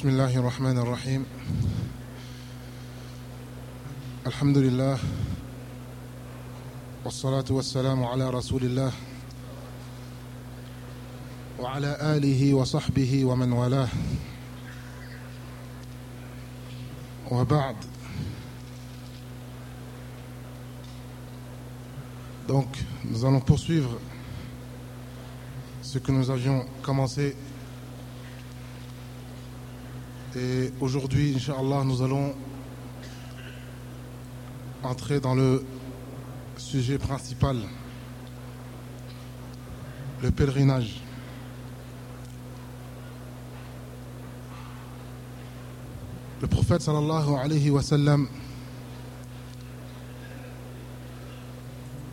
بسم الله الرحمن الرحيم الحمد لله والصلاة والسلام على رسول الله وعلى آله وصحبه ومن والاه وبعد Donc, nous allons poursuivre ce que nous avions commencé. Et aujourd'hui, Inch'Allah, nous allons entrer dans le sujet principal, le pèlerinage. Le prophète sallallahu alayhi wa sallam,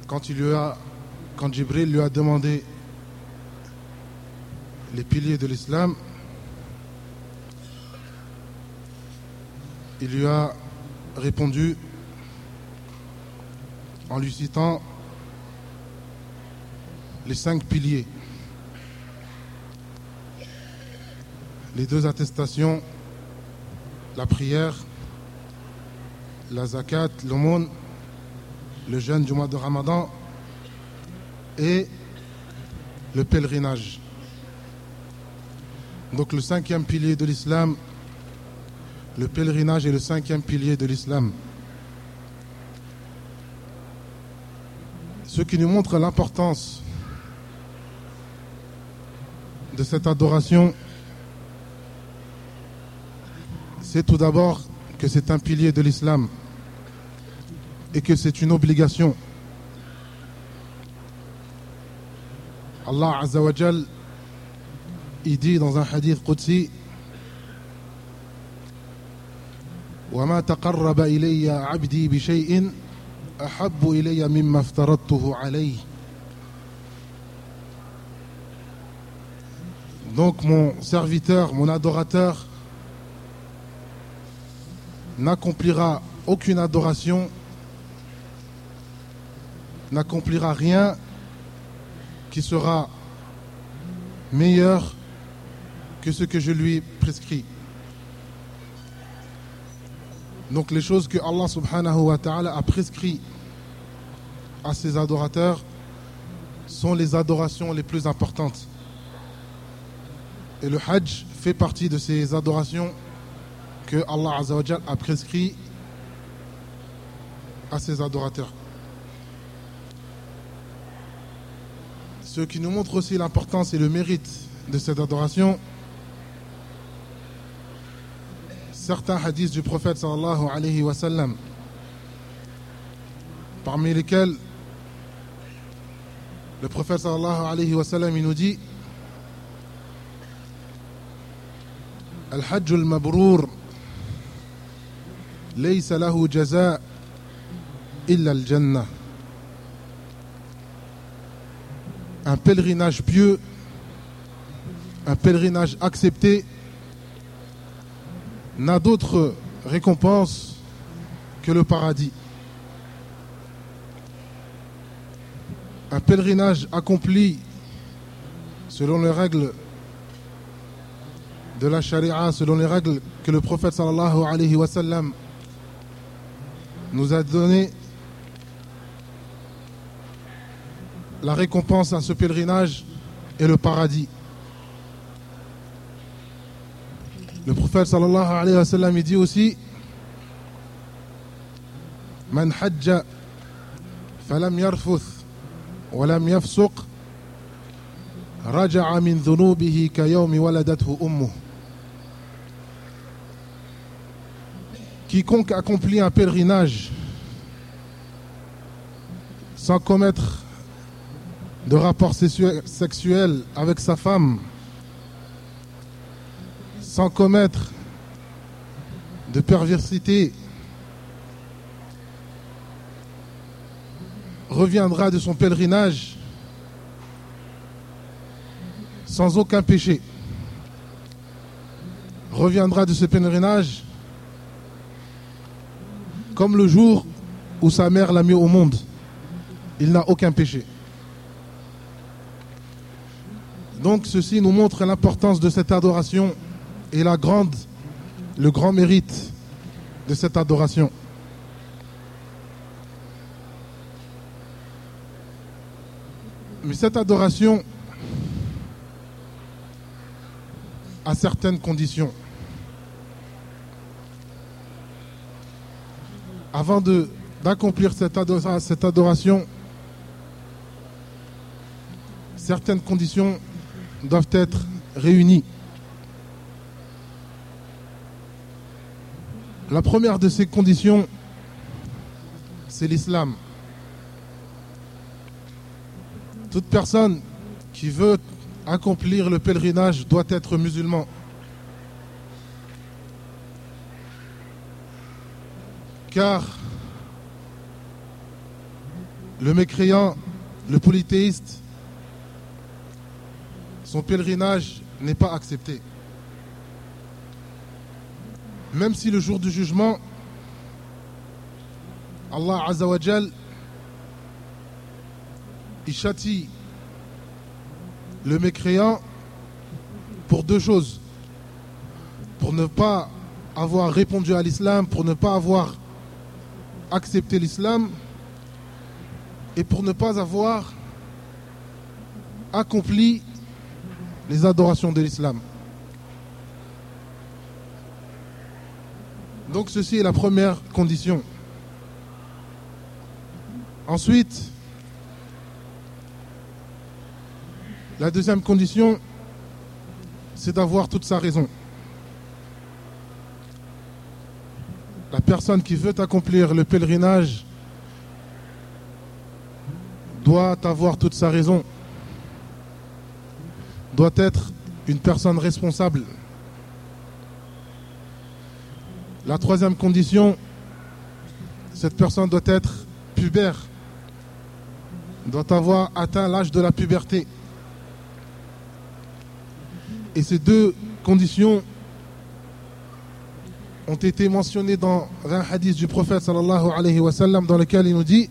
quand il lui a, quand Jibril lui a demandé les piliers de l'islam, il lui a répondu en lui citant les cinq piliers, les deux attestations, la prière, la zakat, l'aumône, le jeûne du mois de Ramadan et le pèlerinage. Donc le cinquième pilier de l'islam, le pèlerinage est le cinquième pilier de l'islam. Ce qui nous montre l'importance de cette adoration, c'est tout d'abord que c'est un pilier de l'islam et que c'est une obligation. Allah Azza wa Jal, il dit dans un hadith Qudsi وما تقرب إلي عبدي بشيء أحب إلي مما افترضته عليه Donc mon serviteur, mon adorateur n'accomplira aucune adoration, n'accomplira rien qui sera meilleur que ce que je lui prescris. Donc les choses que Allah subhanahu wa ta'ala a prescrit à ses adorateurs sont les adorations les plus importantes. Et le Hajj fait partie de ces adorations que Allah a prescrit à ses adorateurs. Ce qui nous montre aussi l'importance et le mérite de cette adoration, certains hadiths du prophète sallallahu alayhi wa sallam, parmi lesquels le prophète sallallahu alayhi wa sallam il nous dit الحج المبرور ليس له جزاء إلا الجنة un pèlerinage pieux un pèlerinage accepté n'a d'autre récompense que le paradis. Un pèlerinage accompli selon les règles de la charia, selon les règles que le prophète sallallahu alayhi wa sallam nous a donné la récompense à ce pèlerinage est le paradis. Le prophète sallallahu alayhi wa sallam il dit aussi Man hajja falam yarfuth walam yafsuq raja'a min dhunubihi kayawmi waladathu ummuh Quiconque accomplit un pèlerinage sans commettre de rapport sexuel avec sa femme sans commettre de perversité, reviendra de son pèlerinage sans aucun péché. Reviendra de ce pèlerinage comme le jour où sa mère l'a mis au monde. Il n'a aucun péché. Donc ceci nous montre l'importance de cette adoration et la grande le grand mérite de cette adoration. Mais cette adoration a certaines conditions. Avant d'accomplir cette, cette adoration, certaines conditions doivent être réunies. La première de ces conditions, c'est l'islam. Toute personne qui veut accomplir le pèlerinage doit être musulman. Car le mécréant, le polythéiste, son pèlerinage n'est pas accepté. Même si le jour du jugement, Allah Azzawajal, il châtie le mécréant pour deux choses. Pour ne pas avoir répondu à l'islam, pour ne pas avoir accepté l'islam et pour ne pas avoir accompli les adorations de l'islam. Donc ceci est la première condition. Ensuite, la deuxième condition, c'est d'avoir toute sa raison. La personne qui veut accomplir le pèlerinage doit avoir toute sa raison, doit être une personne responsable La troisième condition, cette personne doit être pubère, doit avoir atteint l'âge de la puberté. Et ces deux conditions ont été mentionnées dans un hadith du prophète sallallahu alayhi wa sallam dans lequel il nous dit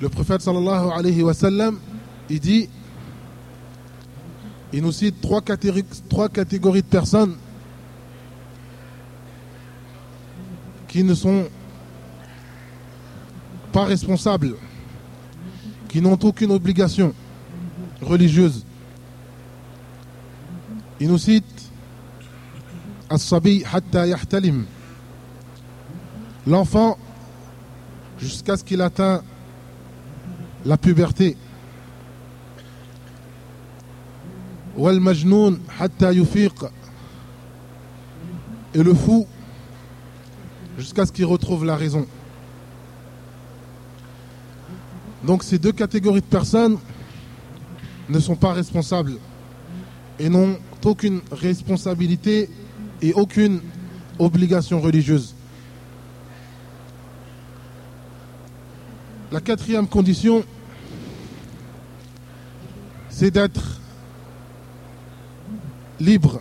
Le prophète sallallahu alayhi wa sallam il dit, il nous cite trois catégories, de personnes qui ne sont pas responsables, qui n'ont aucune obligation religieuse. Il nous cite As-sabi hatta yahtalim. L'enfant jusqu'à ce qu'il atteint la puberté. Et le fou jusqu'à ce qu'il retrouve la raison. Donc ces deux catégories de personnes ne sont pas responsables et n'ont aucune responsabilité et aucune obligation religieuse. La quatrième condition, c'est d'être libre.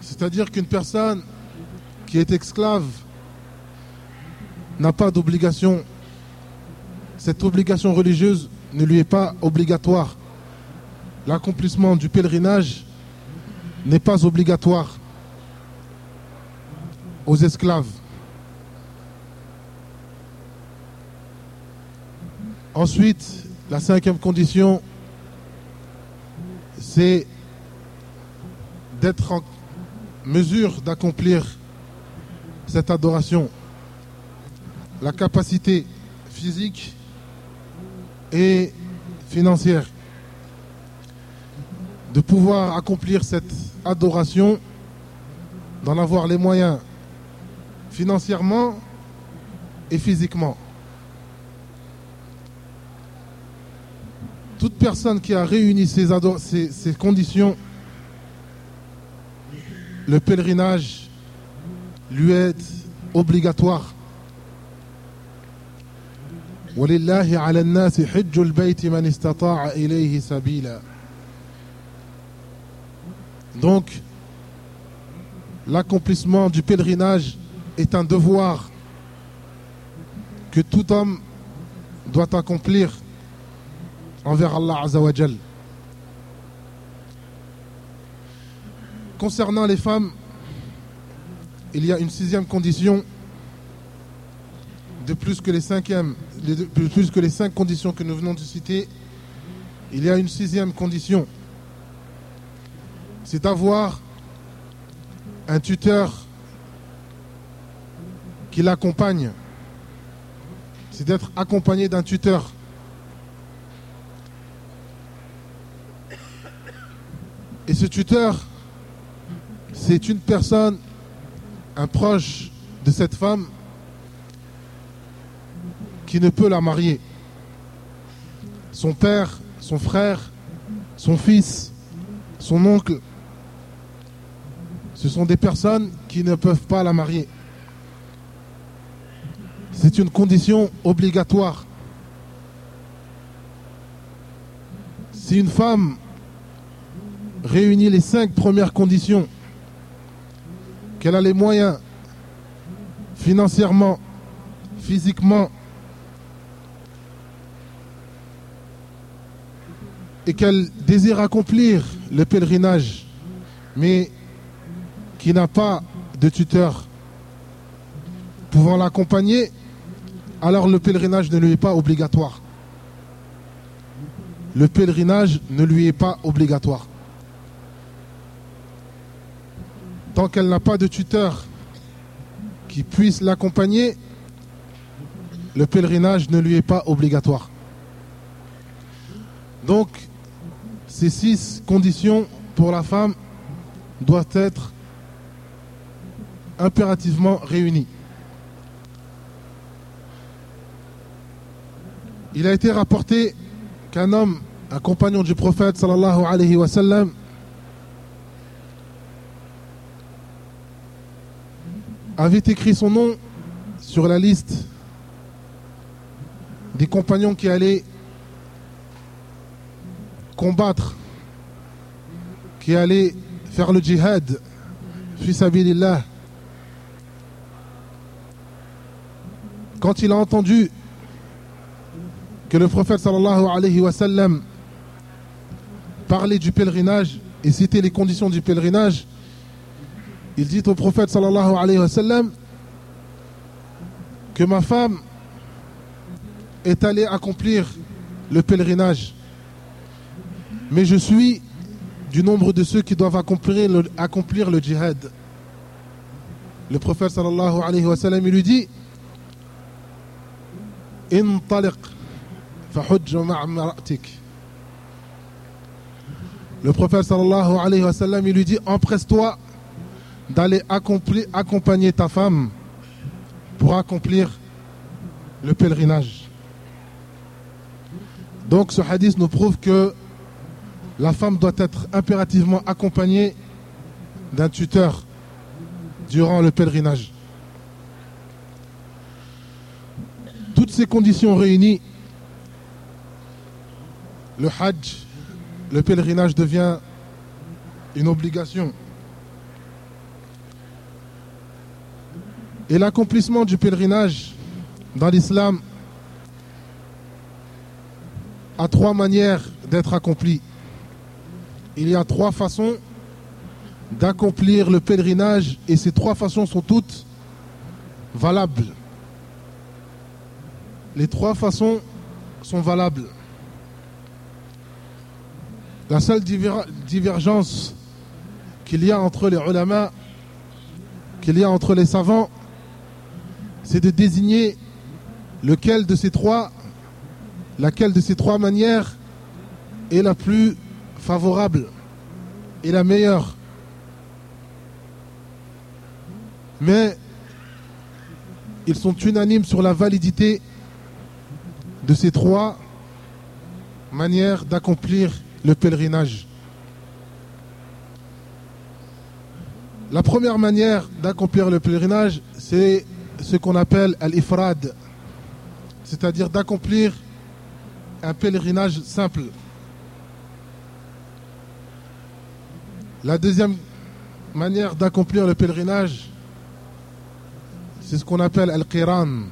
C'est-à-dire qu'une personne qui est esclave n'a pas d'obligation. Cette obligation religieuse ne lui est pas obligatoire. L'accomplissement du pèlerinage n'est pas obligatoire aux esclaves. Ensuite, la cinquième condition, c'est d'être en mesure d'accomplir cette adoration. La capacité physique et financière de pouvoir accomplir cette adoration, d'en avoir les moyens financièrement et physiquement. toute personne qui a réuni ces, ces, conditions, le pèlerinage lui est obligatoire. Donc, l'accomplissement du pèlerinage est un devoir que tout homme doit accomplir envers Allah Azzawajal. Concernant les femmes, il y a une sixième condition de plus que les cinquièmes, de plus que les cinq conditions que nous venons de citer. Il y a une sixième condition, c'est d'avoir un tuteur qui l'accompagne. C'est d'être accompagné d'un tuteur. Et ce tuteur, c'est une personne, un proche de cette femme, qui ne peut la marier. Son père, son frère, son fils, son oncle, ce sont des personnes qui ne peuvent pas la marier. C'est une condition obligatoire. Si une femme réunit les cinq premières conditions, qu'elle a les moyens financièrement, physiquement, et qu'elle désire accomplir le pèlerinage, mais qui n'a pas de tuteur pouvant l'accompagner, alors le pèlerinage ne lui est pas obligatoire. Le pèlerinage ne lui est pas obligatoire. Qu'elle n'a pas de tuteur qui puisse l'accompagner, le pèlerinage ne lui est pas obligatoire. Donc, ces six conditions pour la femme doivent être impérativement réunies. Il a été rapporté qu'un homme, un compagnon du prophète sallallahu alayhi wa sallam, avait écrit son nom sur la liste des compagnons qui allaient combattre, qui allaient faire le djihad, fils Quand il a entendu que le prophète sallallahu alayhi wa sallam parlait du pèlerinage et citait les conditions du pèlerinage, il dit au prophète sallallahu alayhi wa sallam que ma femme est allée accomplir le pèlerinage. Mais je suis du nombre de ceux qui doivent accomplir le, accomplir le djihad. Le prophète sallallahu alayhi wa sallam il lui dit le prophète sallallahu alayhi wa sallam, il lui dit empresse-toi d'aller accompagner ta femme pour accomplir le pèlerinage. Donc ce hadith nous prouve que la femme doit être impérativement accompagnée d'un tuteur durant le pèlerinage. Toutes ces conditions réunies, le Hajj, le pèlerinage devient une obligation. Et l'accomplissement du pèlerinage dans l'islam a trois manières d'être accompli. Il y a trois façons d'accomplir le pèlerinage et ces trois façons sont toutes valables. Les trois façons sont valables. La seule divergence qu'il y a entre les ulama, qu'il y a entre les savants, c'est de désigner lequel de ces trois, laquelle de ces trois manières est la plus favorable et la meilleure. Mais ils sont unanimes sur la validité de ces trois manières d'accomplir le pèlerinage. La première manière d'accomplir le pèlerinage, c'est ce qu'on appelle al-ifrad, c'est-à-dire d'accomplir un pèlerinage simple. La deuxième manière d'accomplir le pèlerinage, c'est ce qu'on appelle al-qiran,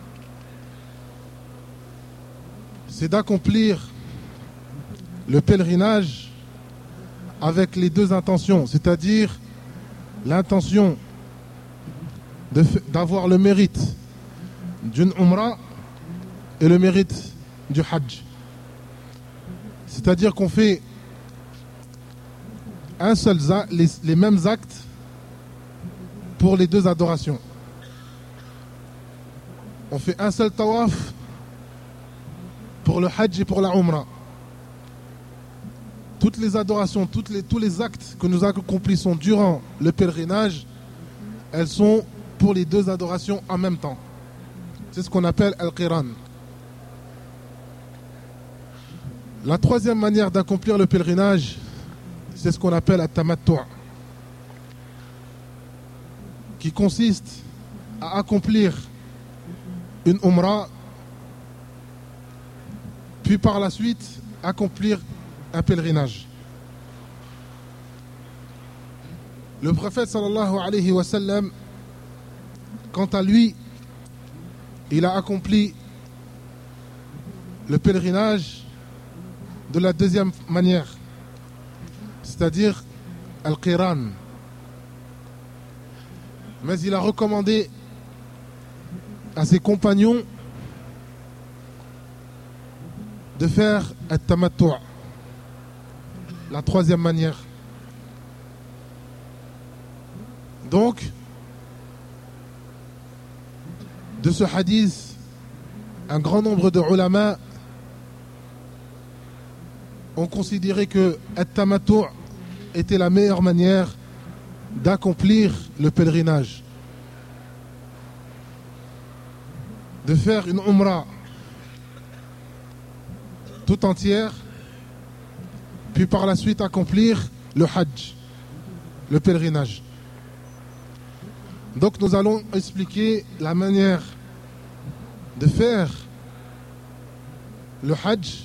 c'est d'accomplir le pèlerinage avec les deux intentions, c'est-à-dire l'intention d'avoir le mérite d'une umrah et le mérite du hajj. C'est-à-dire qu'on fait un seul les, les mêmes actes pour les deux adorations. On fait un seul tawaf pour le hajj et pour la umrah. Toutes les adorations, toutes les, tous les actes que nous accomplissons durant le pèlerinage, elles sont pour les deux adorations en même temps. C'est ce qu'on appelle al-qiran. La troisième manière d'accomplir le pèlerinage, c'est ce qu'on appelle at-tamattu' qui consiste à accomplir une umrah puis par la suite accomplir un pèlerinage. Le prophète sallallahu alayhi wa sallam, quant à lui, il a accompli le pèlerinage de la deuxième manière, c'est-à-dire Al-Qiran. Mais il a recommandé à ses compagnons de faire un tamattu, la troisième manière. Donc, de ce hadith, un grand nombre de ulama ont considéré que tamattu était la meilleure manière d'accomplir le pèlerinage. De faire une umrah tout entière, puis par la suite accomplir le hajj, le pèlerinage. Donc nous allons expliquer la manière de faire le hajj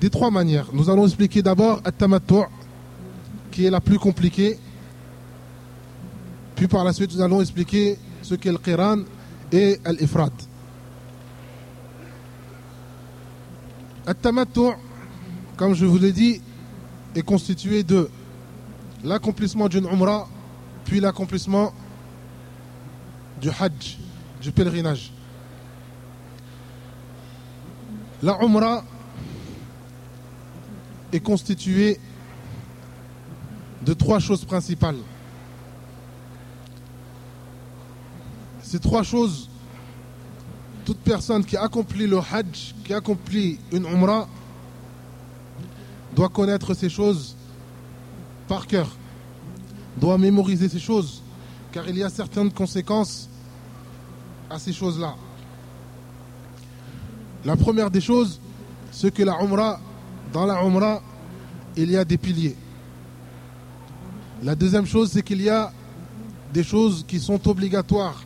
des trois manières. Nous allons expliquer d'abord At-Tamattu' qui est la plus compliquée. Puis par la suite, nous allons expliquer ce qu'est le Qiran et l'Ifrat. At-Tamattu', comme je vous l'ai dit, est constitué de l'accomplissement d'une Umrah, puis l'accomplissement du Hajj, du pèlerinage. La Umrah est constitué de trois choses principales. Ces trois choses, toute personne qui accomplit le Hajj, qui accomplit une Umrah, doit connaître ces choses par cœur, doit mémoriser ces choses, car il y a certaines conséquences à ces choses-là. La première des choses, c'est que la Umrah dans la Umrah, il y a des piliers. La deuxième chose, c'est qu'il y a des choses qui sont obligatoires,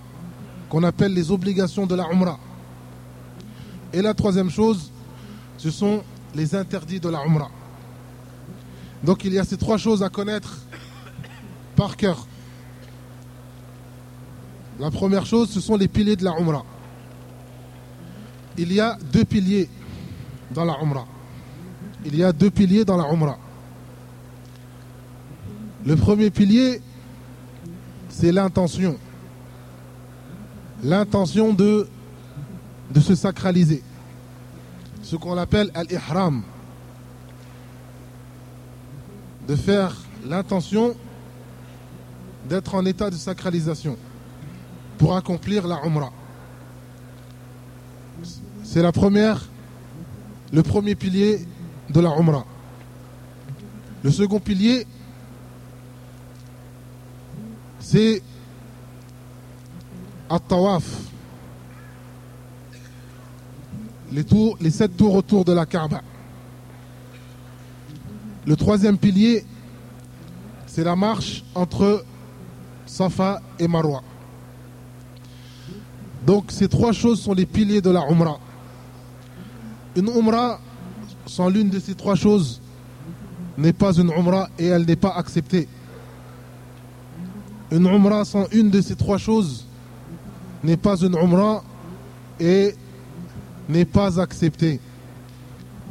qu'on appelle les obligations de la Umrah. Et la troisième chose, ce sont les interdits de la Umrah. Donc il y a ces trois choses à connaître par cœur. La première chose, ce sont les piliers de la Umrah. Il y a deux piliers dans la Umrah il y a deux piliers dans la Umrah. Le premier pilier, c'est l'intention. L'intention de, de se sacraliser. Ce qu'on appelle al-ihram. De faire l'intention d'être en état de sacralisation pour accomplir la Umrah. C'est la première, le premier pilier de la Umrah. Le second pilier, c'est At-Tawaf. Les, les sept tours autour de la Kaaba. Le troisième pilier, c'est la marche entre Safa et Marwa. Donc ces trois choses sont les piliers de la Umrah. Une Umrah sans l'une de ces trois choses n'est pas une umrah et elle n'est pas acceptée. Une umrah sans une de ces trois choses n'est pas une umrah et n'est pas accepté.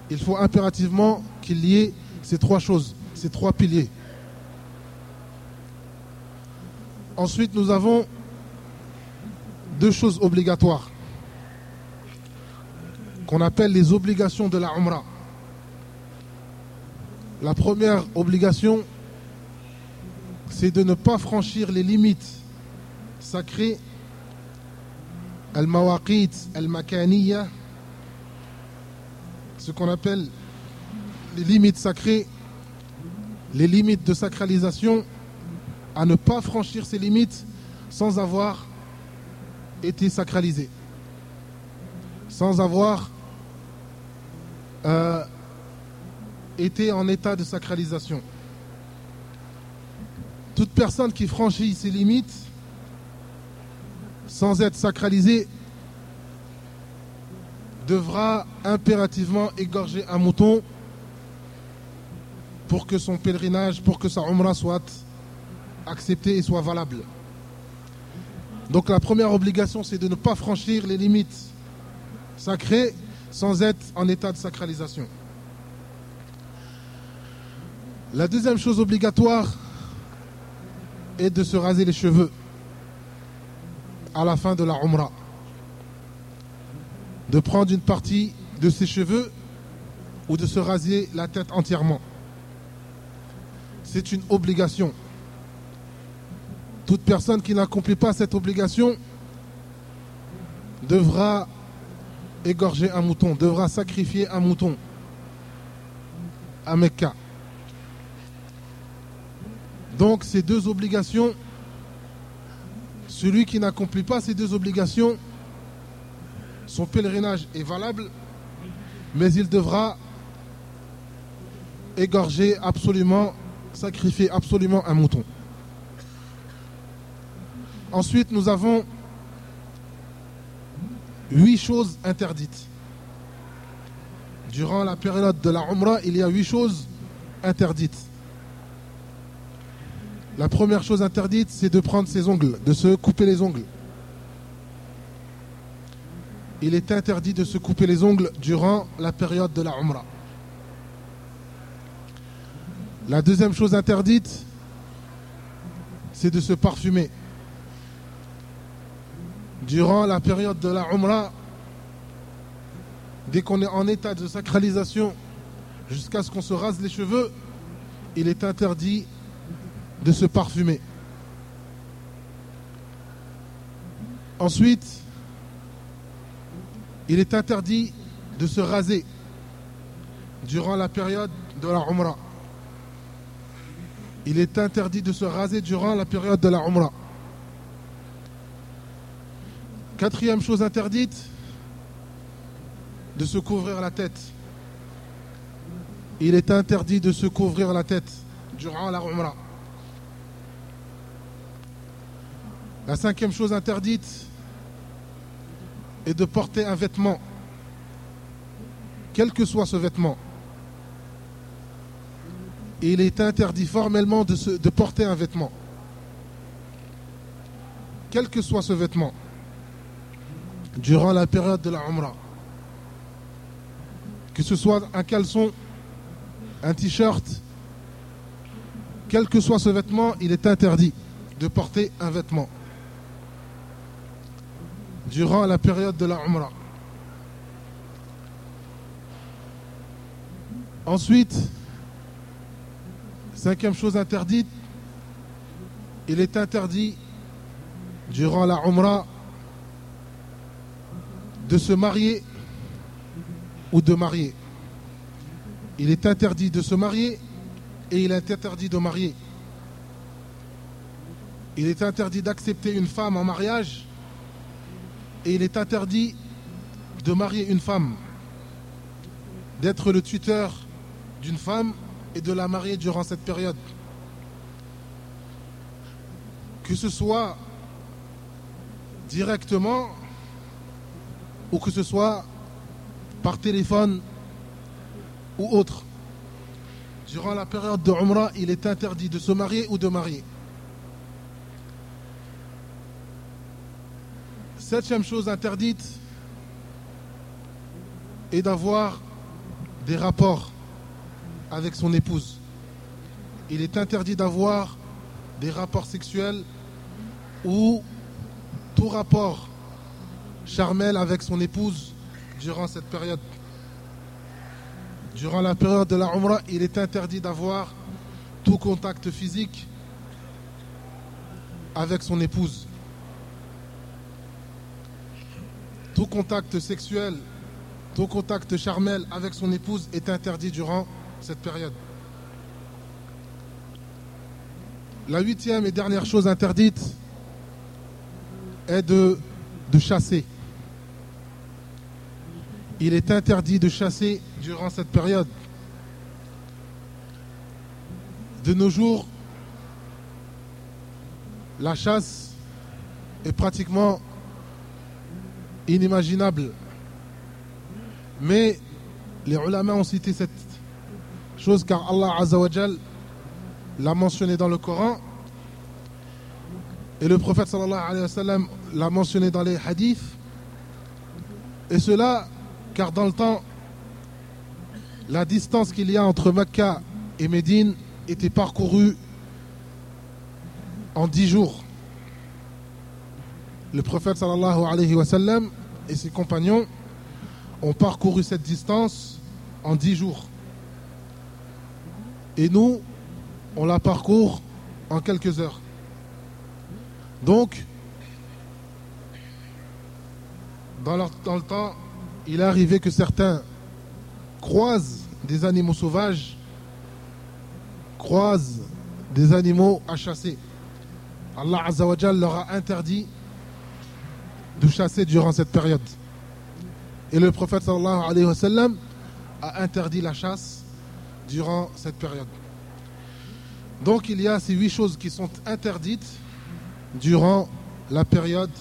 Il faut impérativement qu'il y ait ces trois choses, ces trois piliers. Ensuite, nous avons deux choses obligatoires qu'on appelle les obligations de la Umrah. La première obligation, c'est de ne pas franchir les limites sacrées, al-mawaqit al-makaniya, ce qu'on appelle les limites sacrées, les limites de sacralisation, à ne pas franchir ces limites sans avoir été sacralisé, sans avoir euh, été en état de sacralisation. Toute personne qui franchit ces limites sans être sacralisée devra impérativement égorger un mouton pour que son pèlerinage, pour que sa umrah soit acceptée et soit valable. Donc la première obligation, c'est de ne pas franchir les limites sacrées sans être en état de sacralisation. La deuxième chose obligatoire est de se raser les cheveux à la fin de la Umrah. De prendre une partie de ses cheveux ou de se raser la tête entièrement. C'est une obligation. Toute personne qui n'accomplit pas cette obligation devra égorger un mouton, devra sacrifier un mouton à Mecca. Donc ces deux obligations, celui qui n'accomplit pas ces deux obligations, son pèlerinage est valable, mais il devra égorger absolument, sacrifier absolument un mouton. Ensuite, nous avons huit choses interdites. Durant la période de la Umrah, il y a huit choses interdites. La première chose interdite, c'est de prendre ses ongles, de se couper les ongles. Il est interdit de se couper les ongles durant la période de la Umrah. La deuxième chose interdite, c'est de se parfumer durant la période de la Umrah, dès qu'on est en état de sacralisation, jusqu'à ce qu'on se rase les cheveux, il est interdit de se parfumer. Ensuite, il est interdit de se raser durant la période de la Umrah. Il est interdit de se raser durant la période de la Umrah. Quatrième chose interdite, de se couvrir la tête. Il est interdit de se couvrir la tête durant la Umrah. La cinquième chose interdite est de porter un vêtement, quel que soit ce vêtement. Il est interdit formellement de, de porter un vêtement, quel que soit ce vêtement durant la période de la Umrah. Que ce soit un caleçon, un t-shirt, quel que soit ce vêtement, il est interdit de porter un vêtement durant la période de la Umrah. Ensuite, cinquième chose interdite, il est interdit durant la Umrah de se marier ou de marier. Il est interdit de se marier et il est interdit de marier. Il est interdit d'accepter une femme en mariage et il est interdit de marier une femme, d'être le tuteur d'une femme et de la marier durant cette période. Que ce soit directement ou que ce soit par téléphone ou autre. Durant la période de Umrah, il est interdit de se marier ou de marier. Septième chose interdite, et d'avoir des rapports avec son épouse. Il est interdit d'avoir des rapports sexuels ou tout rapport charmel avec son épouse durant cette période. Durant la période de la Umrah, il est interdit d'avoir tout contact physique avec son épouse. Tout contact sexuel, tout contact charmel avec son épouse est interdit durant cette période. La huitième et dernière chose interdite est de, de chasser. Il est interdit de chasser durant cette période. De nos jours, la chasse est pratiquement inimaginable. Mais les ulama ont cité cette chose car Allah Azzawajal l'a mentionné dans le Coran et le prophète sallallahu alayhi wa sallam l'a mentionné dans les hadiths. Et cela car dans le temps, la distance qu'il y a entre Mecca et Médine était parcourue en dix jours. Le prophète sallallahu alayhi wa sallam et ses compagnons ont parcouru cette distance en dix jours. Et nous, on la parcourt en quelques heures. Donc, dans, dans le temps, il est arrivé que certains croisent des animaux sauvages, croisent des animaux à chasser. Allah leur a interdit de chasser durant cette période. Et le prophète sallallahu alayhi wa sallam a interdit la chasse durant cette période. Donc il y a ces huit choses qui sont interdites durant la période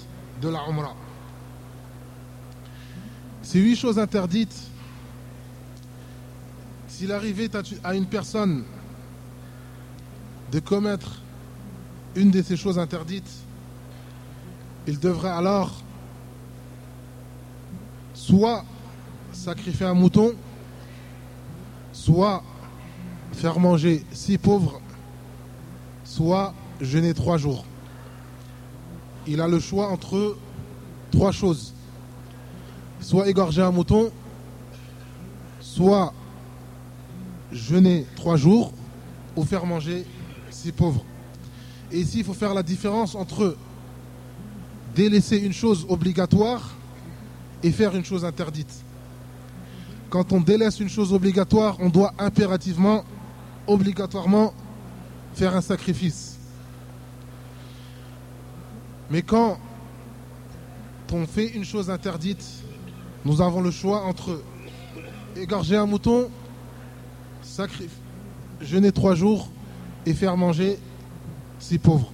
de la Umrah. Ces huit choses interdites, s'il arrivait à une personne de commettre une de ces choses interdites, il devrait alors soit sacrifier un mouton, soit faire manger six pauvres, soit jeûner trois jours. Il a le choix entre trois choses soit égorger un mouton, soit jeûner trois jours ou faire manger six pauvres. Et ici, il faut faire la différence entre délaisser une chose obligatoire et faire une chose interdite. Quand on délaisse une chose obligatoire, on doit impérativement, obligatoirement, faire un sacrifice. Mais quand on fait une chose interdite, nous avons le choix entre égorger un mouton, sacrifier, jeûner trois jours et faire manger six pauvres.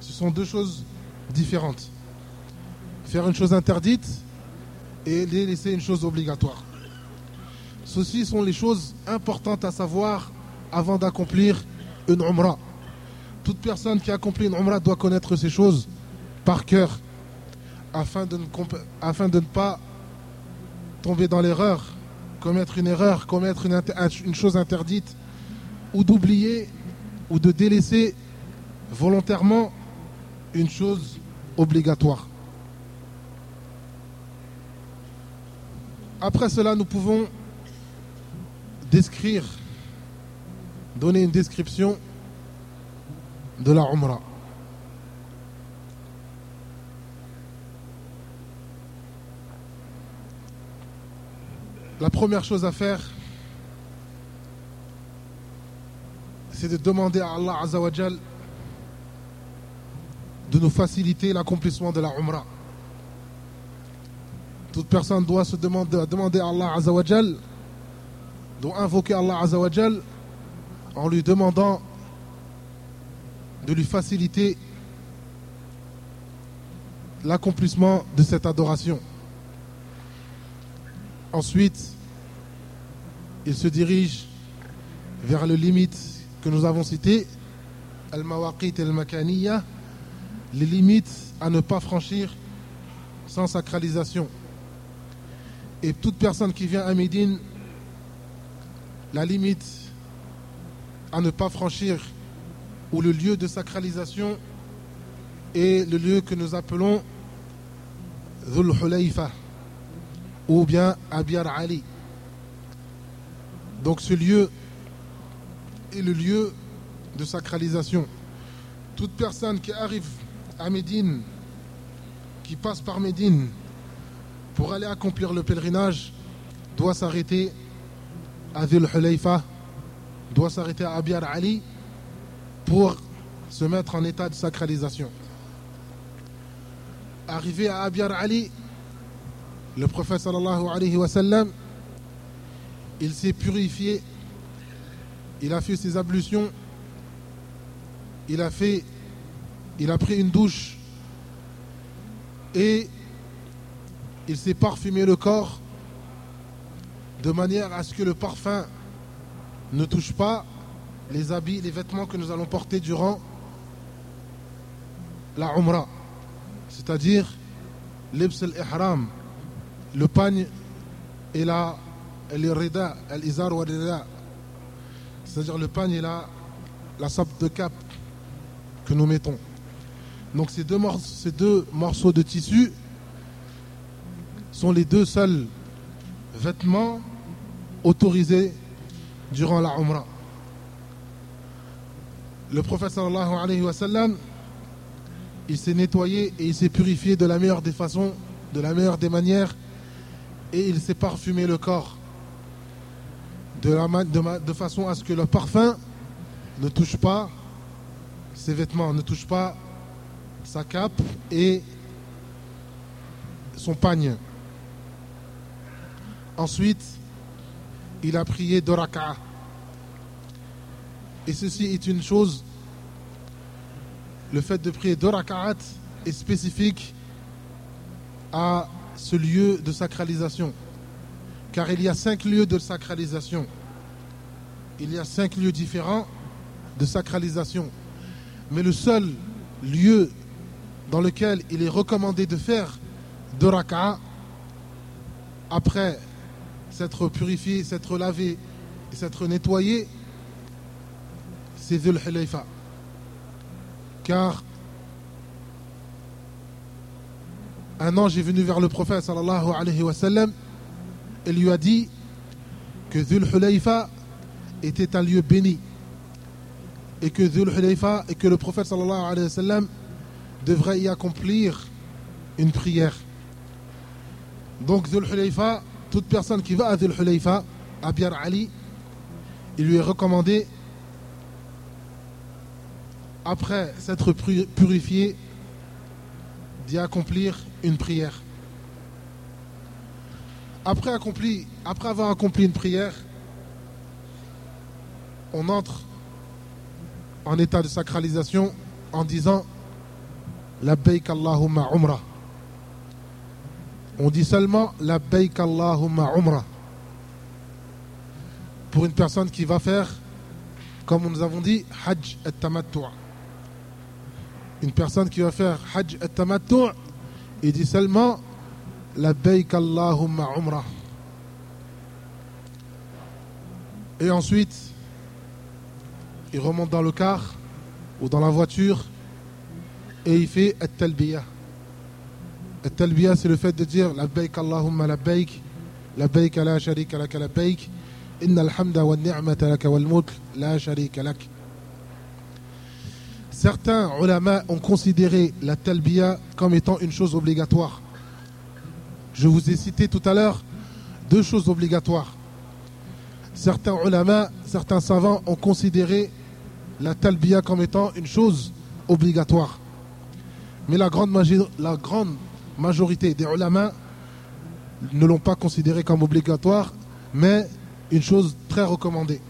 Ce sont deux choses différentes. Faire une chose interdite et laisser une chose obligatoire. Ceci sont les choses importantes à savoir avant d'accomplir une umrah. Toute personne qui accomplit une umrah doit connaître ces choses par cœur afin de ne pas tomber dans l'erreur, commettre une erreur, commettre une, chose interdite, ou d'oublier ou de délaisser volontairement une chose obligatoire. Après cela, nous pouvons décrire, donner une description de la Umrah. La première chose à faire, c'est de demander à Allah Azzawajal de nous faciliter l'accomplissement de la Umrah. Toute personne doit se demander, demander à Allah Azzawajal, doit invoquer Allah Azzawajal en lui demandant de lui faciliter l'accomplissement de cette adoration. Ensuite, il se dirige vers le limite que nous avons cité, al-mawaqit al-makaniya, les limites à ne pas franchir sans sacralisation. Et toute personne qui vient à Médine, la limite à ne pas franchir ou le lieu de sacralisation est le lieu que nous appelons Dhul Hulayfa ou bien Abiyar Ali. Donc ce lieu est le lieu de sacralisation. Toute personne qui arrive à Médine, qui passe par Médine pour aller accomplir le pèlerinage, doit s'arrêter à Dhul Hulayfa, doit s'arrêter à Abiyar Ali pour se mettre en état de sacralisation. Arrivé à Abiyar Ali, le prophète sallallahu alayhi wa sallam, il s'est purifié, il a fait ses ablutions, il a fait, pris une douche. Et il s'est parfumé le corps de manière à ce que le parfum ne touche pas les habits, les vêtements que nous allons porter durant la Umrah, c'est-à-dire l'ibs al-ihram, le pagne et la le rida, wa c'est-à-dire le pagne et la, la sape de cap que nous mettons. Donc ces deux, morceaux, ces deux morceaux de tissu sont les deux seuls vêtements autorisés durant la Umrah. Le prophète sallallahu alayhi wa sallam, il s'est nettoyé et il s'est purifié de la meilleure des façons, de la meilleure des manières, et il s'est parfumé le corps de, de, de façon à ce que le parfum ne touche pas ses vêtements, ne touche pas sa cape et son pagne. Ensuite, il a prié deux Et ceci est une chose, le fait de prier deux est spécifique à ce lieu de sacralisation. Car il y a cinq lieux de sacralisation. Il y a cinq lieux différents de sacralisation. Mais le seul lieu dans lequel il est recommandé de faire deux après s'être purifié, s'être lavé et s'être nettoyé, c'est Dhul. Car un ange est venu vers le prophète sallallahu alayhi wa sallam et lui a dit que Dhul Hulayfa était un lieu béni et que Dhul Hulayfa et que le prophète sallallahu alayhi wa sallam devrait y accomplir une prière. Donc Hulayfa toute personne qui va à Dhul Hulayfa, à Biar Ali, il lui est recommandé, après s'être purifié, d'y accomplir une prière. Après, avoir accompli une prière, on entre en état de sacralisation en disant La Allahumma Umrah on dit seulement la Allahumma umrah. Pour une personne qui va faire, comme nous avons dit, Hajj et tamattu' une personne qui va faire Hajj al-Tamattu', il dit seulement Labbaik Allahumma Umrah. Et ensuite, il remonte dans le car ou dans la voiture et il fait At-Talbiya. At-Talbiya, c'est le fait de dire Labbaik Allahumma Labbaik, Labbaik la sharika laka Labbaik, Inna al-hamda wa ni'mata laka wal mulk la sharika laka. Certains ulama ont considéré la talbiya comme étant une chose obligatoire. Je vous ai cité tout à l'heure deux choses obligatoires. Certains ulama, certains savants ont considéré la talbiya comme étant une chose obligatoire. Mais la grande, majorité des ulama ne l'ont pas considéré comme obligatoire, mais une chose très recommandée,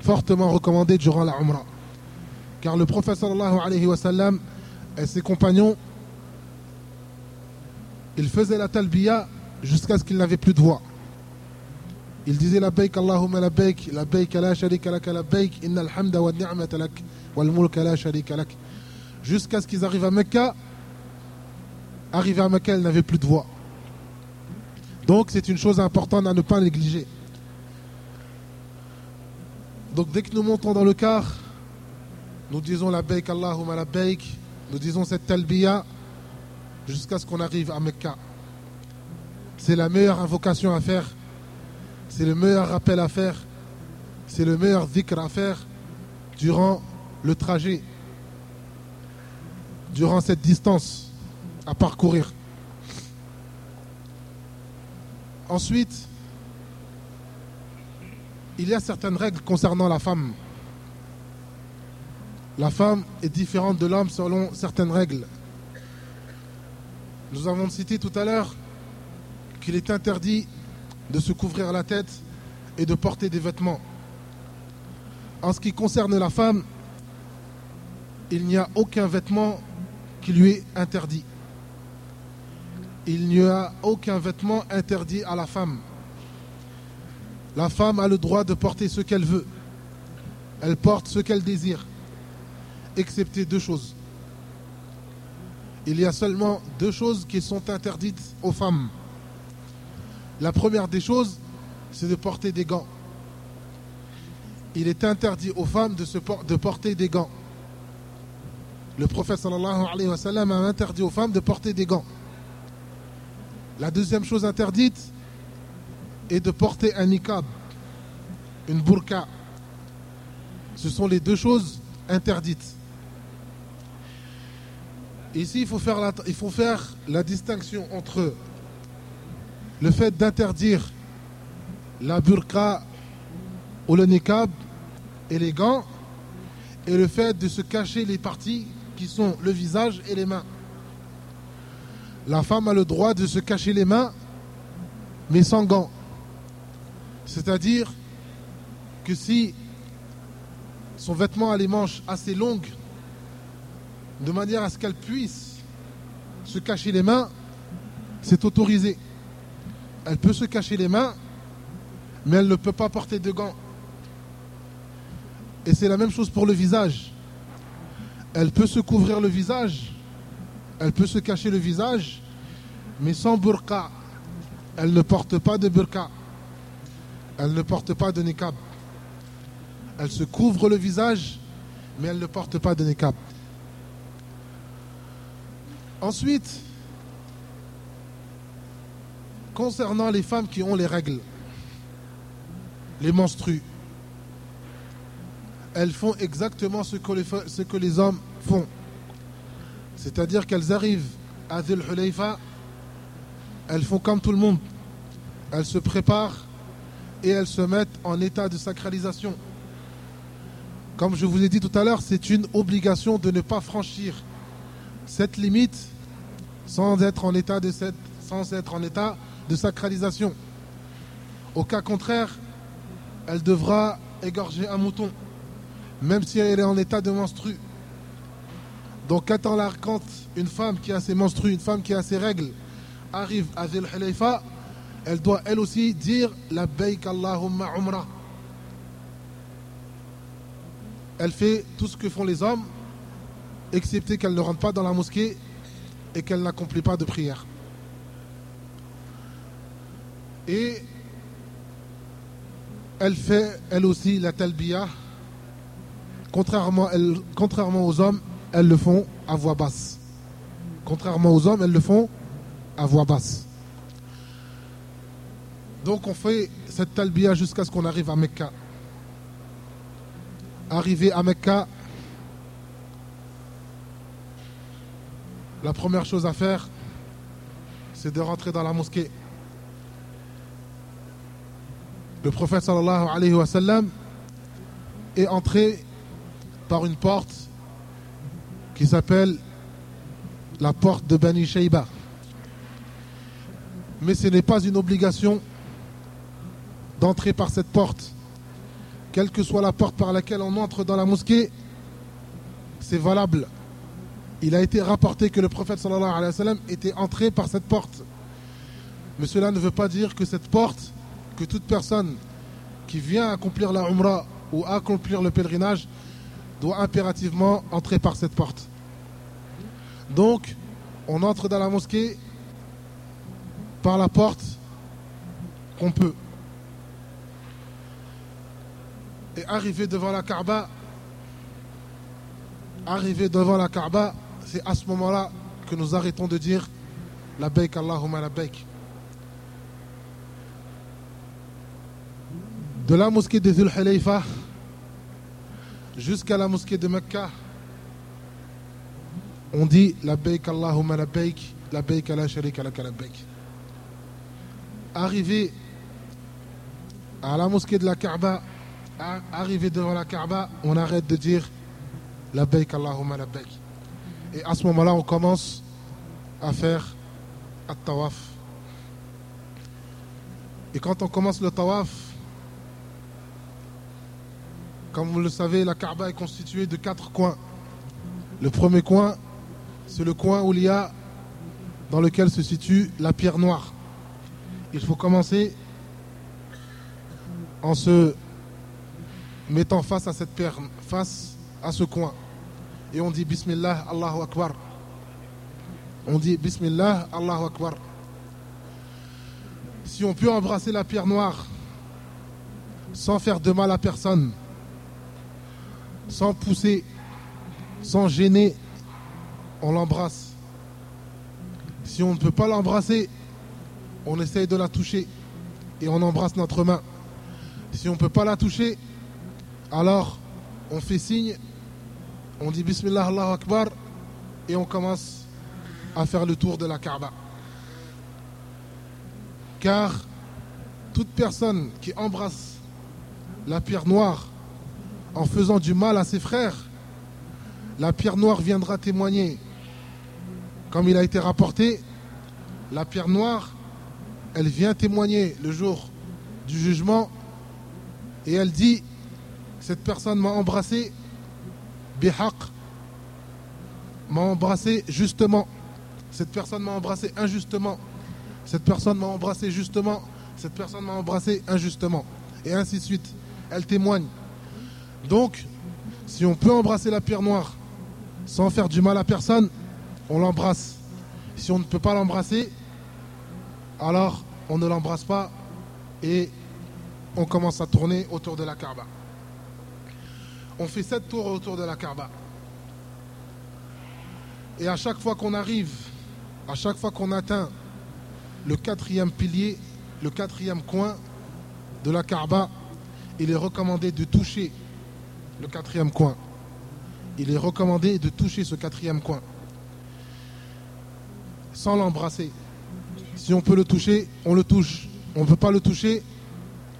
fortement recommandée durant la Umrah. Car le prophète sallallahu alayhi wa sallam et ses compagnons, ils faisaient la talbiya jusqu'à ce qu'ils n'avaient plus de voix. Ils disaient la baik Allahumma la baik, la baik la sharika lak, la baik, inna alhamda wa ni'mata lak, wal mulka la sharika lak. Jusqu'à ce qu'ils arrivent à Mecca Arrivé à Mecca, elle n'avait plus de voix. Donc c'est une chose importante à ne pas négliger. Donc dès que nous montons dans le car, nous disons la baik Allahumma la baik, nous disons cette talbiya jusqu'à ce qu'on arrive à Mecca. C'est la meilleure invocation à faire, c'est le meilleur rappel à faire, c'est le meilleur dhikr à faire durant le trajet, durant cette distance à parcourir. Ensuite, il y a certaines règles concernant la femme. La femme est différente de l'homme selon certaines règles. Nous avons cité tout à l'heure qu'il est interdit de se couvrir la tête et de porter des vêtements. En ce qui concerne la femme, il n'y a aucun vêtement qui lui est interdit il n'y a aucun vêtement interdit à la femme. La femme a le droit de porter ce qu'elle veut. Elle porte ce qu'elle désire, excepté deux choses. Il y a seulement deux choses qui sont interdites aux femmes. La première des choses, c'est de porter des gants. Il est interdit aux femmes de, se de porter des gants. Le prophète sallallahu alayhi wa sallam a interdit aux femmes de porter des gants. La deuxième chose interdite est de porter un niqab, une burqa. Ce sont les deux choses interdites. Ici, il faut faire la, distinction entre le fait d'interdire la burqa ou le niqab et les gants et le fait de se cacher les parties qui sont le visage et les mains la femme a le droit de se cacher les mains, mais sans gants. C'est-à-dire que si son vêtement a les manches assez longues, de manière à ce qu'elle puisse se cacher les mains, c'est autorisé. Elle peut se cacher les mains, mais elle ne peut pas porter de gants. Et c'est la même chose pour le visage. Elle peut se couvrir le visage, elle peut se cacher le visage, mais sans burqa. Elle ne porte pas de burqa. Elle ne porte pas de niqab. Elle se couvre le visage, mais elle ne porte pas de niqab. Ensuite, concernant les femmes qui ont les règles, les menstrues, elles font exactement ce que les, hommes font. C'est-à-dire qu'elles arrivent à Dhul elles font comme tout le monde. Elles se préparent et elles se mettent en état de sacralisation. Comme je vous ai dit tout à l'heure, c'est une obligation de ne pas franchir cette limite sans être en état de, cette, sans être en état de sacralisation. Au cas contraire, elle devra égorger un mouton, même si elle est en état de menstru. Donc quand une femme qui a ses menstrues, une femme qui a ses règles, arrive à Zil elle doit elle aussi dire la Baik Allahumma Umrah. Elle fait tout ce que font les hommes, excepté qu'elle ne rentre pas dans la mosquée et qu'elle n'accomplit pas de prière. Et elle fait elle aussi la talbiya. Contrairement, aux hommes, elles le font à voix basse. Contrairement aux hommes, elles le font à voix basse. Donc on fait cette talbiya jusqu'à ce qu'on arrive à Mecca. Arrivé à Mecca, la première chose à faire, c'est de rentrer dans la mosquée. Le prophète sallallahu alayhi wa sallam est entré par une porte qui s'appelle la porte de Bani Shayba mais ce n'est pas une obligation d'entrer par cette porte. Quelle que soit la porte par laquelle on entre dans la mosquée, c'est valable. Il a été rapporté que le prophète sallallahu alayhi wa sallam était entré par cette porte. Mais cela ne veut pas dire que cette porte, que toute personne qui vient accomplir la umrah ou accomplir le pèlerinage doit impérativement entrer par cette porte. Donc, on entre dans la mosquée par la porte qu'on peut. Et arriver devant la Kaaba, arriver devant la Kaaba, c'est à ce moment-là que nous arrêtons de dire la baik Allahumma la. De la mosquée de Zul jusqu'à la mosquée de Mecca, on dit la baik Allahumma la baik, la baik la sharika. Arrivé à la mosquée de la Kaaba, arrivé devant la Kaaba, on arrête de dire la baik Allahumma la. Et à ce moment-là, on commence à faire at-tawaf. Et quand on commence le tawaf, comme vous le savez, la Kaaba est constituée de quatre coins. Le premier coin, c'est le coin où il y a, dans lequel se situe la pierre noire. Il faut commencer en se mettant face à cette pierre, face à ce coin. Et on dit Bismillah, Allahu Akbar. On dit Bismillah, Allahu Akbar. Si on peut embrasser la pierre noire sans faire de mal à personne, sans pousser, sans gêner, on l'embrasse. Si on ne peut pas l'embrasser, on essaye de la toucher et on embrasse notre main. Si on ne peut pas la toucher, alors on fait signe, on dit Bismillah Allahu Akbar et on commence à faire le tour de la Kaaba. Car toute personne qui embrasse la pierre noire en faisant du mal à ses frères, la pierre noire viendra témoigner. Comme il a été rapporté, la pierre noire, elle vient témoigner le jour du jugement et elle dit, cette personne m'a embrassé, bihaq, m'a embrassé justement. Cette personne m'a embrassé injustement. Cette personne m'a embrassé justement. Cette personne m'a embrassé injustement. Et ainsi de suite. Elle témoigne. Donc, si on peut embrasser la pierre noire sans faire du mal à personne, on l'embrasse. Si on ne peut pas l'embrasser, alors on ne l'embrasse pas et on commence à tourner autour de la Kaaba. On fait sept tours autour de la Kaaba. Et à chaque fois qu'on arrive, à chaque fois qu'on atteint le quatrième pilier, le quatrième coin de la Kaaba, il est recommandé de toucher le quatrième coin. Il est recommandé de toucher ce quatrième coin sans l'embrasser. Si on peut le toucher, on le touche. On ne peut pas le toucher,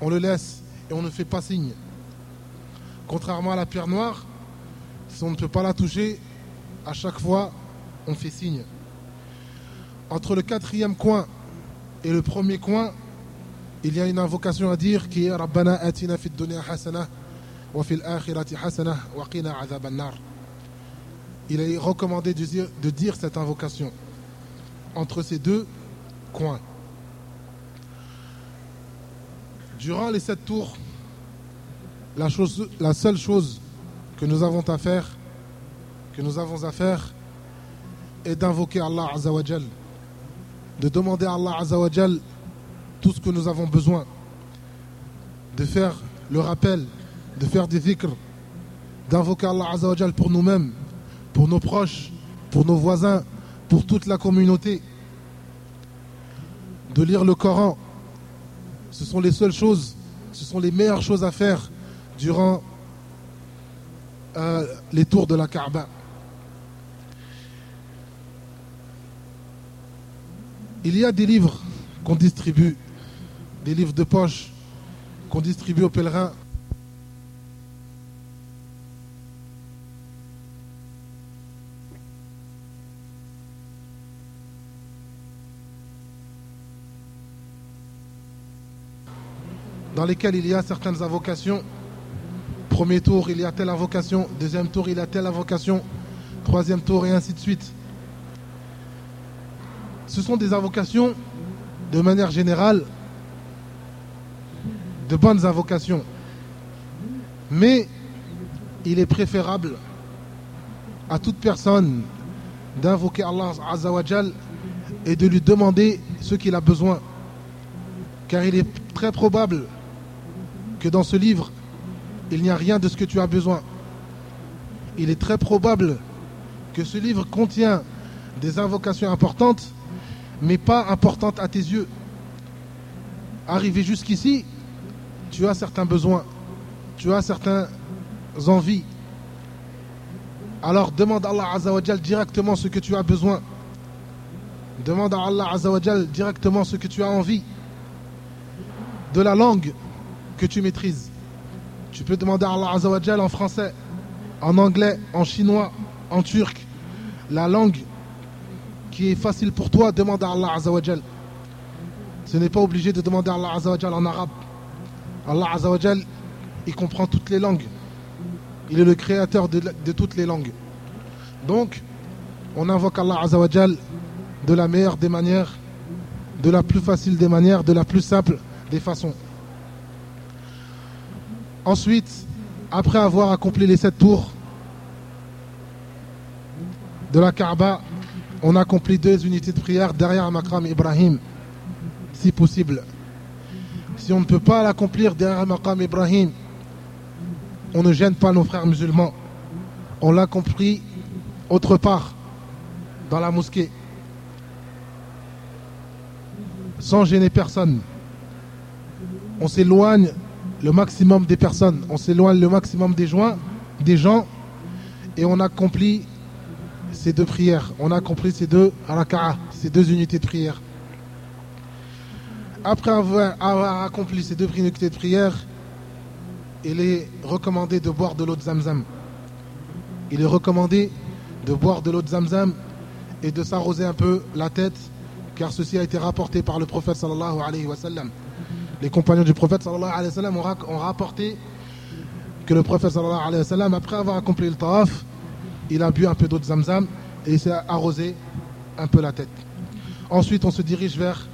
on le laisse et on ne fait pas signe. Contrairement à la pierre noire, si on ne peut pas la toucher, à chaque fois, on fait signe. Entre le quatrième coin et le premier coin, il y a une invocation à dire qui est Rabbana atina fid dunya hasana wa fil akhirati hasana wa qina nar. Il est recommandé de dire, de dire cette invocation entre ces deux coins. Durant les sept tours, la, seule chose que nous avons à faire, que nous avons à faire, est d'invoquer Allah Azzawajal, de demander à Allah Azzawajal tout ce que nous avons besoin, de faire le rappel, de faire des dhikr, d'invoquer Allah Azzawajal pour nous-mêmes, pour nos proches, pour nos voisins, pour toute la communauté, de lire le Coran. Ce sont les seules choses, ce sont les meilleures choses à faire durant euh, les tours de la Kaaba. Il y a des livres qu'on distribue, des livres de poche qu'on distribue aux pèlerins dans lesquels il y a certaines invocations. Premier tour, il y a telle invocation. Deuxième tour, il y a telle invocation. Troisième tour, et ainsi de suite. Ce sont des invocations, de manière générale, de bonnes invocations. Mais il est préférable à toute personne d'invoquer Allah Azzawajal et de lui demander ce qu'il a besoin car il est très probable que dans ce livre, il n'y a rien de ce que tu as besoin. Il est très probable que ce livre contient des invocations importantes, mais pas importantes à tes yeux. Arrivé jusqu'ici, tu as certains besoins, tu as certaines envies. Alors demande à Allah Azzawajal directement ce que tu as besoin. Demande à Allah Azzawajal directement ce que tu as envie. De la langue que tu maîtrises. Tu peux demander à Allah Azzawajal en français, en anglais, en chinois, en turc. La langue qui est facile pour toi, demande à Allah Azzawajal. Ce n'est pas obligé de demander à Allah Azzawajal en arabe. Allah Azzawajal, il comprend toutes les langues. Il est le créateur de, toutes les langues. Donc, on invoque Allah Azzawajal de la meilleure des manières, de la plus facile des manières, de la plus simple des façons. Ensuite, après avoir accompli les sept tours de la Kaaba, on accomplit deux unités de prière derrière Makram Ibrahim, si possible. Si on ne peut pas l'accomplir derrière Makram Ibrahim, on ne gêne pas nos frères musulmans. On l'accomplit autre part, dans la mosquée, sans gêner personne. On s'éloigne le maximum des personnes, on s'éloigne le maximum des joints, des gens, et on accomplit ces deux prières. On a accompli ces deux raka'a, ces deux unités de prière. Après avoir, accompli ces deux unités de prière, il est recommandé de boire de l'eau de Zamzam. Il est recommandé de boire de l'eau de Zamzam et de s'arroser un peu la tête, car ceci a été rapporté par le prophète sallallahu alayhi wa sallam les compagnons du prophète sallallahu alayhi wa sallam ont, rapporté que le prophète sallallahu alayhi wa sallam, après avoir accompli le tawaf, il a bu un peu d'eau de zamzam et il s'est arrosé un peu la tête. Ensuite, on se dirige vers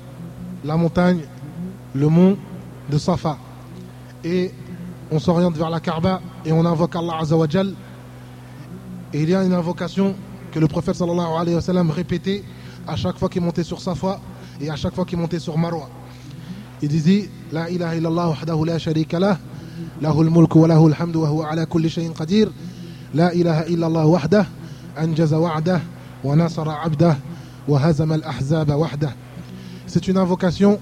la montagne, le mont de Safa. Et on s'oriente vers la Kaaba et on invoque Allah Azawajal. Et il y a une invocation que le prophète sallallahu alayhi wa sallam répétait à chaque fois qu'il montait sur Safa et à chaque fois qu'il montait sur Marwa. Il disait La ilaha illallah wahdahu la sharika lah, lahul mulku wa lahul hamdu wa huwa ala kulli shay'in qadir. La ilaha illallah wahdah, anjaza wa'dah wa nasara abdah wa hazama al-ahzaba wahdah. C'est une invocation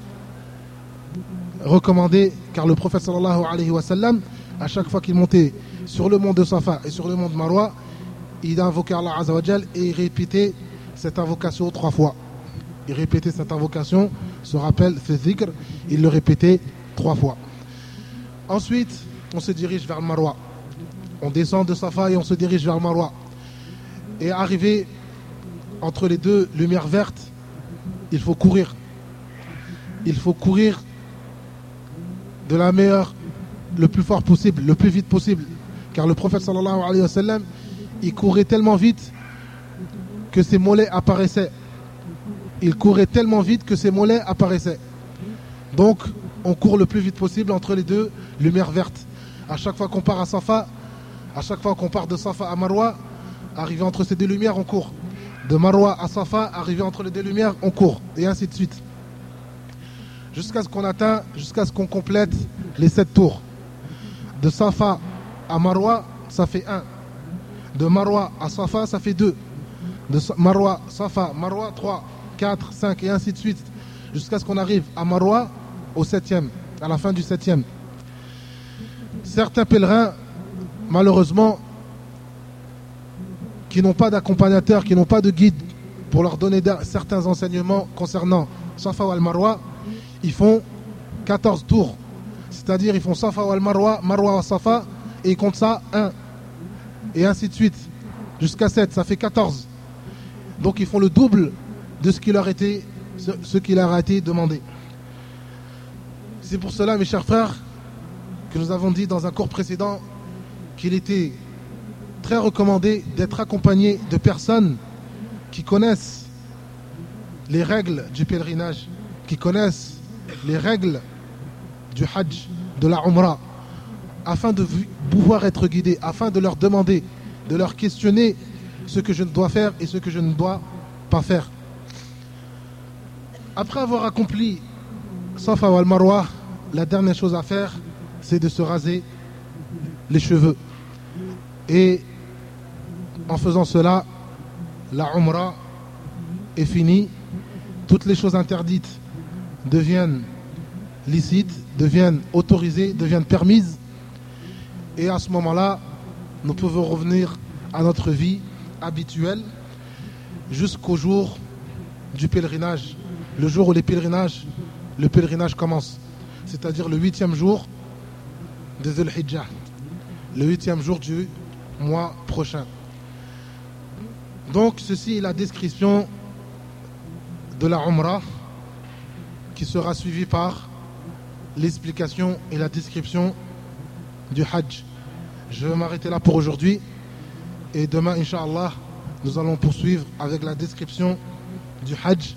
recommandée car le prophète sallallahu alayhi wa sallam, à chaque fois qu'il montait sur le mont de Safa et sur le mont de Marwa, il invoquait Allah Azzawajal et il répétait cette invocation trois fois. Il répétait cette invocation se rappelle ce zikr, il le répétait trois fois. Ensuite, on se dirige vers Marwa. On descend de Safa et on se dirige vers Marwa. Et arrivé entre les deux lumières vertes, il faut courir. Il faut courir de la meilleure, le plus fort possible, le plus vite possible. Car le prophète sallallahu alayhi wa sallam, il courait tellement vite que ses mollets apparaissaient il courait tellement vite que ses mollets apparaissaient. Donc, on court le plus vite possible entre les deux lumières vertes. À chaque fois qu'on part à Safa, à chaque fois qu'on part de Safa à Marwa, arrivé entre ces deux lumières, on court. De Marwa à Safa, arrivé entre les deux lumières, on court. Et ainsi de suite. Jusqu'à ce qu'on atteint, jusqu'à ce qu'on complète les sept tours. De Safa à Marwa, ça fait un. De Marwa à Safa, ça fait deux. De Marwa, Safa, Marwa, trois. 4, 5 et ainsi de suite, jusqu'à ce qu'on arrive à Marwa au 7e, à la fin du 7e. Certains pèlerins, malheureusement, qui n'ont pas d'accompagnateur, qui n'ont pas de guide pour leur donner certains enseignements concernant Safa ou Al-Marwa, ils font 14 tours. C'est-à-dire, ils font Safa ou Al-Marwa, Marwa ou Safa, et ils comptent ça 1. Et ainsi de suite, jusqu'à 7, ça fait 14. Donc, ils font le double de ce qui leur, ce, qui a été demandé. C'est pour cela, mes chers frères, que nous avons dit dans un cours précédent qu'il était très recommandé d'être accompagné de personnes qui connaissent les règles du pèlerinage, qui connaissent les règles du Hajj, de la Umrah, afin de pouvoir être guidés, afin de leur demander, de leur questionner ce que je dois faire et ce que je ne dois pas faire après avoir accompli Safa wal Marwa, la dernière chose à faire, c'est de se raser les cheveux. Et en faisant cela, la Umrah est finie. Toutes les choses interdites deviennent licites, deviennent autorisées, deviennent permises. Et à ce moment-là, nous pouvons revenir à notre vie habituelle jusqu'au jour du pèlerinage, le jour où les pèlerinages, le pèlerinage commence, c'est-à-dire le huitième jour de Dhul Hijjah, le huitième jour du mois prochain. Donc ceci est la description de la Umrah qui sera suivie par l'explication et la description du Hajj. Je vais m'arrêter là pour aujourd'hui et demain, Inch'Allah, nous allons poursuivre avec la description du Hajj